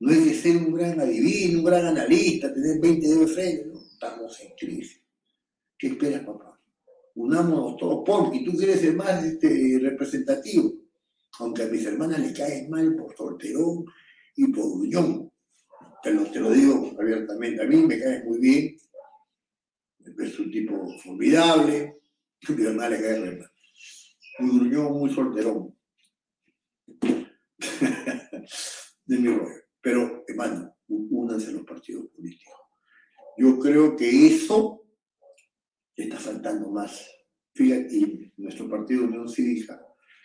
Speaker 3: No es de ser un gran adivino, un gran analista, tener 20 de frente, estamos en crisis. ¿Qué esperas, papá? Unámonos todos, porque tú quieres ser más este, representativo aunque a mis hermanas les caen mal por solterón y por gruñón. Te lo, digo abiertamente, a mí me cae muy bien, es un tipo formidable, a mi hermana le cae mal. Muy gruñón, muy solterón. de mi rollo. Pero, hermano, únanse los partidos políticos. Yo creo que eso está faltando más. Fíjate, nuestro partido Unión Cívica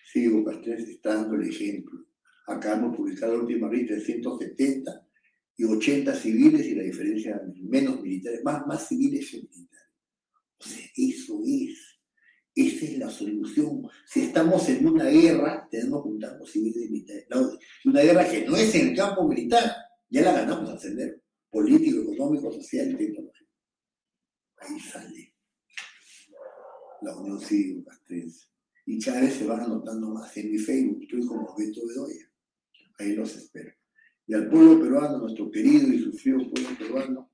Speaker 3: Sí, Castrense está dando el ejemplo. Acá hemos publicado la última lista de 170 y 80 civiles y la diferencia menos militares, más, más civiles que militares. Eso es. Esa es la solución. Si estamos en una guerra, tenemos que juntarnos civiles y una guerra que no es en el campo militar, ya la ganamos al sendero. Político, económico, social y tecnológico. Ahí sale la Unión Civil Castrense y cada vez se van anotando más en mi Facebook. Estoy como Beto Bedoya. Ahí los espero. Y al pueblo peruano, nuestro querido y sufrido pueblo peruano,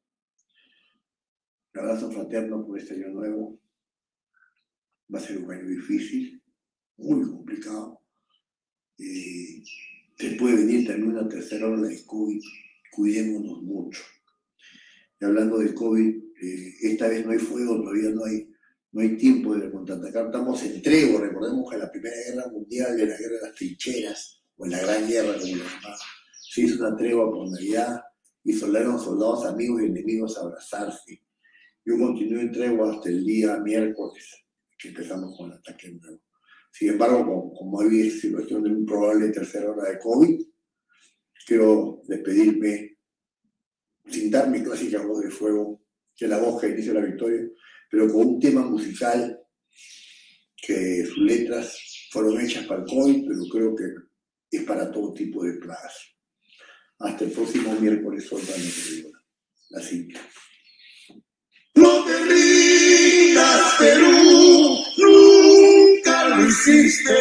Speaker 3: un abrazo fraterno por este año nuevo. Va a ser un año difícil, muy complicado. Eh, se puede venir también una tercera ola de COVID. Cuidémonos mucho. Y hablando de COVID, eh, esta vez no hay fuego, todavía no hay no hay tiempo de contraatacar, estamos en tregua, recordemos que en la Primera Guerra Mundial, en la Guerra de las Trincheras, o en la Gran Guerra, como se hizo una tregua por Navidad y soldaron soldados amigos y enemigos a abrazarse. Yo continué en tregua hasta el día miércoles, empezamos con el ataque nuevo. Sin embargo, como, como hay situación de un probable tercera hora de COVID, quiero despedirme sin dar mi clásica voz de fuego, que la voz que inicia la victoria, pero con un tema musical que sus letras fueron hechas para el COVID, pero creo que es para todo tipo de plagas. Hasta el próximo miércoles, digo La cinta.
Speaker 4: No te Perú, nunca lo hiciste.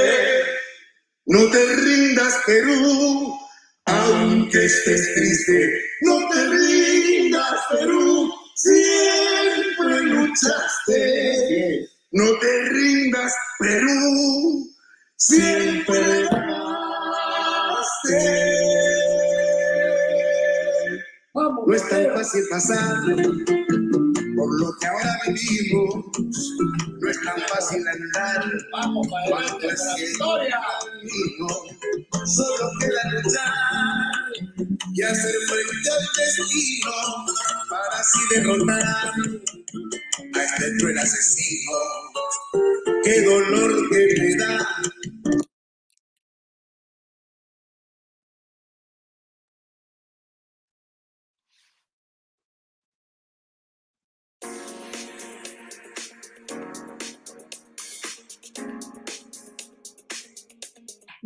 Speaker 4: No te rindas, Perú, aunque estés triste. No te rindas, Perú, siempre luchaste. No te rindas, Perú, siempre ganaste. No es tan fácil pasar por lo que ahora vivimos. No es tan fácil andar cuando es historia. Solo queda luchar y hacer frente al destino para así derrotar a este cruel asesino. Qué dolor que me da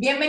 Speaker 5: Bienvenido.